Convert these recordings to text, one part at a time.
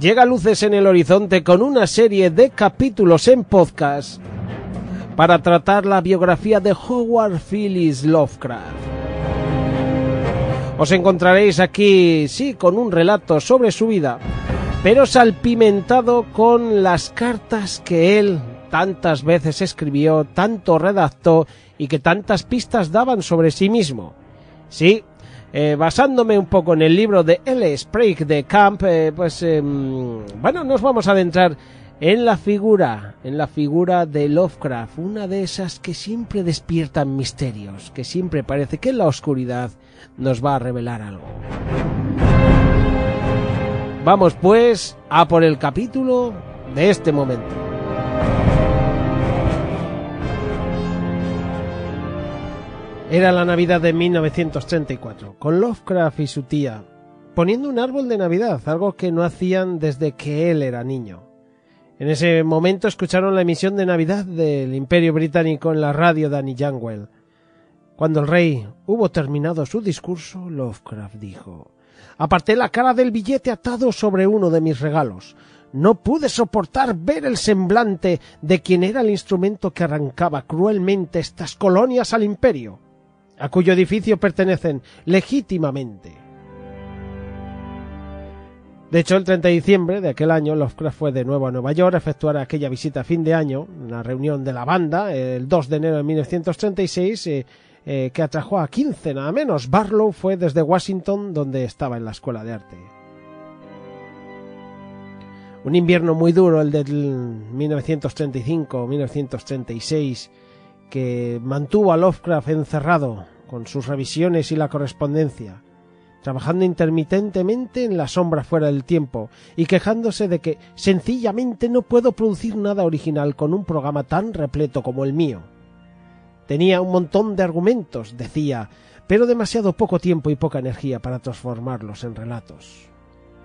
Llega Luces en el Horizonte con una serie de capítulos en podcast para tratar la biografía de Howard Phillips Lovecraft. Os encontraréis aquí, sí, con un relato sobre su vida, pero salpimentado con las cartas que él tantas veces escribió, tanto redactó y que tantas pistas daban sobre sí mismo. Sí, eh, basándome un poco en el libro de L. Sprague de Camp, eh, pues em, bueno, nos vamos a adentrar en la figura, en la figura de Lovecraft, una de esas que siempre despiertan misterios, que siempre parece que en la oscuridad nos va a revelar algo. Vamos pues a por el capítulo de este momento. Era la Navidad de 1934, con Lovecraft y su tía, poniendo un árbol de Navidad, algo que no hacían desde que él era niño. En ese momento escucharon la emisión de Navidad del Imperio Británico en la radio de Annie Youngwell. Cuando el rey hubo terminado su discurso, Lovecraft dijo Aparté la cara del billete atado sobre uno de mis regalos. No pude soportar ver el semblante de quien era el instrumento que arrancaba cruelmente estas colonias al imperio a cuyo edificio pertenecen legítimamente. De hecho, el 30 de diciembre de aquel año, Lovecraft fue de nuevo a Nueva York a efectuar aquella visita a fin de año, una reunión de la banda, el 2 de enero de 1936, eh, eh, que atrajo a 15 nada menos. Barlow fue desde Washington, donde estaba en la Escuela de Arte. Un invierno muy duro, el del 1935-1936, que mantuvo a Lovecraft encerrado con sus revisiones y la correspondencia, trabajando intermitentemente en la sombra fuera del tiempo y quejándose de que sencillamente no puedo producir nada original con un programa tan repleto como el mío. Tenía un montón de argumentos, decía, pero demasiado poco tiempo y poca energía para transformarlos en relatos.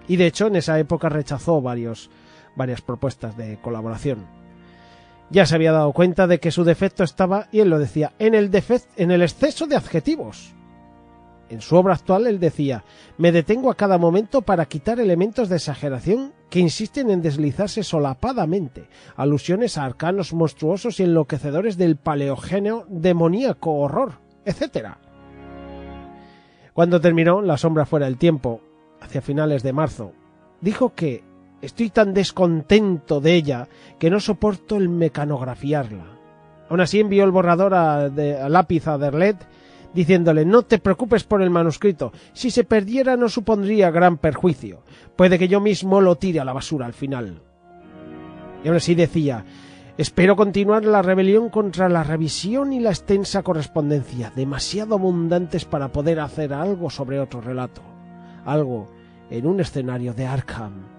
Y de hecho en esa época rechazó varios, varias propuestas de colaboración. Ya se había dado cuenta de que su defecto estaba, y él lo decía, en el, exceso de adjetivos. En su obra actual él decía, me detengo a cada momento para quitar elementos de exageración que insisten en deslizarse solapadamente, alusiones a arcanos monstruosos y enloquecedores del paleogéneo demoníaco horror, etc. Cuando terminó La sombra fuera del tiempo, hacia finales de marzo, dijo que Estoy tan descontento de ella que no soporto el mecanografiarla. Aún así envió el borrador a, lápiz a Derlet diciéndole no te preocupes por el manuscrito. Si se perdiera no supondría gran perjuicio. Puede que yo mismo lo tire a la basura al final. Y aún así decía Espero continuar la rebelión contra la revisión y la extensa correspondencia, demasiado abundantes para poder hacer algo sobre otro relato, algo en un escenario de Arkham.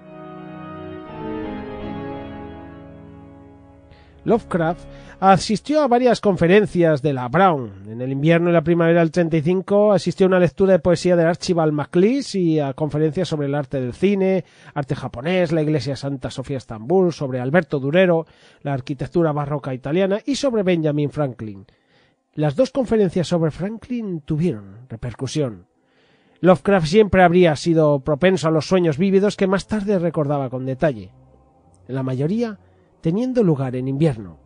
Lovecraft asistió a varias conferencias de la Brown. En el invierno y la primavera del 35 asistió a una lectura de poesía de Archibald MacLeish y a conferencias sobre el arte del cine, arte japonés, la iglesia Santa Sofía Estambul, sobre Alberto Durero, la arquitectura barroca italiana y sobre Benjamin Franklin. Las dos conferencias sobre Franklin tuvieron repercusión. Lovecraft siempre habría sido propenso a los sueños vívidos que más tarde recordaba con detalle. La mayoría teniendo lugar en invierno.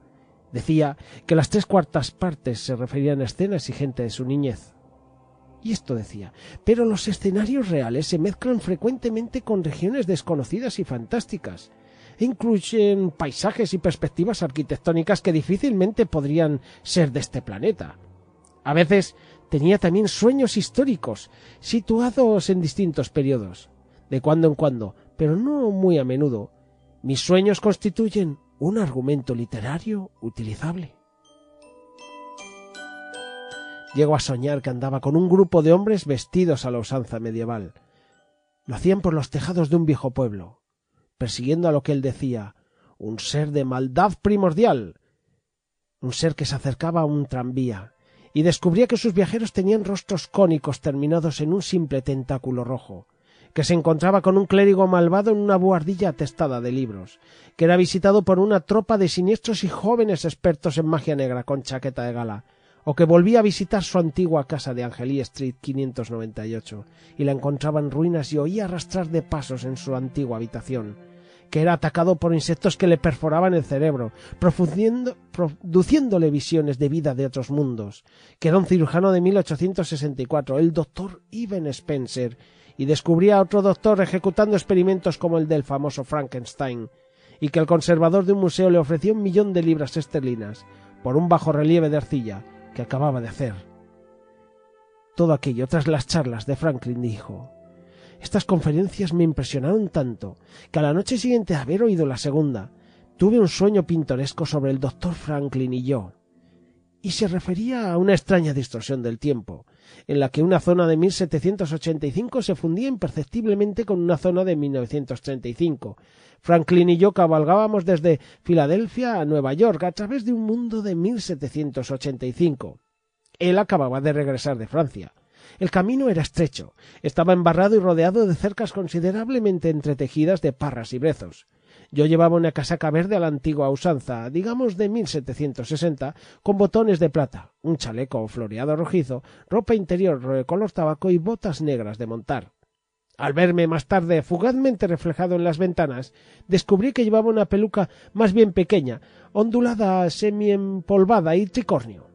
Decía que las tres cuartas partes se referían a escenas y gente de su niñez. Y esto decía, pero los escenarios reales se mezclan frecuentemente con regiones desconocidas y fantásticas, e incluyen paisajes y perspectivas arquitectónicas que difícilmente podrían ser de este planeta. A veces tenía también sueños históricos, situados en distintos periodos, de cuando en cuando, pero no muy a menudo, mis sueños constituyen un argumento literario utilizable. Llego a soñar que andaba con un grupo de hombres vestidos a la usanza medieval. Lo hacían por los tejados de un viejo pueblo, persiguiendo a lo que él decía un ser de maldad primordial, un ser que se acercaba a un tranvía, y descubría que sus viajeros tenían rostros cónicos terminados en un simple tentáculo rojo, que se encontraba con un clérigo malvado en una buhardilla atestada de libros, que era visitado por una tropa de siniestros y jóvenes expertos en magia negra con chaqueta de gala, o que volvía a visitar su antigua casa de Angelie Street 598 y la encontraba en ruinas y oía arrastrar de pasos en su antigua habitación, que era atacado por insectos que le perforaban el cerebro, produciéndole visiones de vida de otros mundos, que era un cirujano de 1864, el doctor Ivan Spencer, y descubría a otro doctor ejecutando experimentos como el del famoso Frankenstein, y que el conservador de un museo le ofreció un millón de libras esterlinas por un bajo relieve de arcilla que acababa de hacer. Todo aquello tras las charlas de Franklin dijo estas conferencias me impresionaron tanto que a la noche siguiente de haber oído la segunda, tuve un sueño pintoresco sobre el doctor Franklin y yo. Y se refería a una extraña distorsión del tiempo, en la que una zona de 1785 se fundía imperceptiblemente con una zona de 1935. Franklin y yo cabalgábamos desde Filadelfia a Nueva York a través de un mundo de 1785. Él acababa de regresar de Francia. El camino era estrecho, estaba embarrado y rodeado de cercas considerablemente entretejidas de parras y brezos. Yo llevaba una casaca verde a la antigua usanza, digamos de 1760, con botones de plata, un chaleco floreado rojizo, ropa interior de color tabaco y botas negras de montar. Al verme más tarde fugazmente reflejado en las ventanas, descubrí que llevaba una peluca más bien pequeña, ondulada, semi-empolvada y tricornio.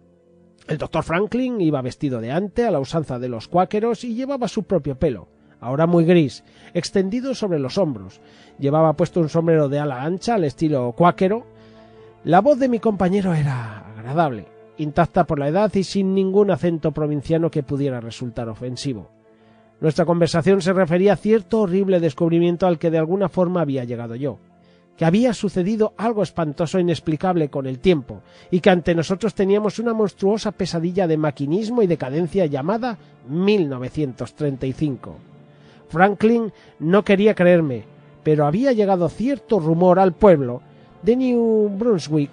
El doctor Franklin iba vestido de ante a la usanza de los cuáqueros y llevaba su propio pelo, ahora muy gris, extendido sobre los hombros. Llevaba puesto un sombrero de ala ancha al estilo cuáquero. La voz de mi compañero era agradable, intacta por la edad y sin ningún acento provinciano que pudiera resultar ofensivo. Nuestra conversación se refería a cierto horrible descubrimiento al que de alguna forma había llegado yo que había sucedido algo espantoso e inexplicable con el tiempo, y que ante nosotros teníamos una monstruosa pesadilla de maquinismo y decadencia llamada 1935. Franklin no quería creerme, pero había llegado cierto rumor al pueblo de New Brunswick,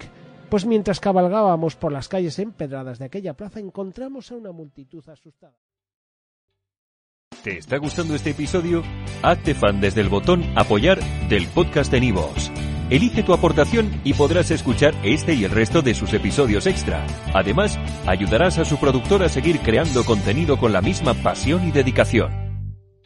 pues mientras cabalgábamos por las calles empedradas de aquella plaza encontramos a una multitud asustada. ¿Te está gustando este episodio? Hazte fan desde el botón Apoyar del podcast de Nivos. Elige tu aportación y podrás escuchar este y el resto de sus episodios extra. Además, ayudarás a su productor a seguir creando contenido con la misma pasión y dedicación.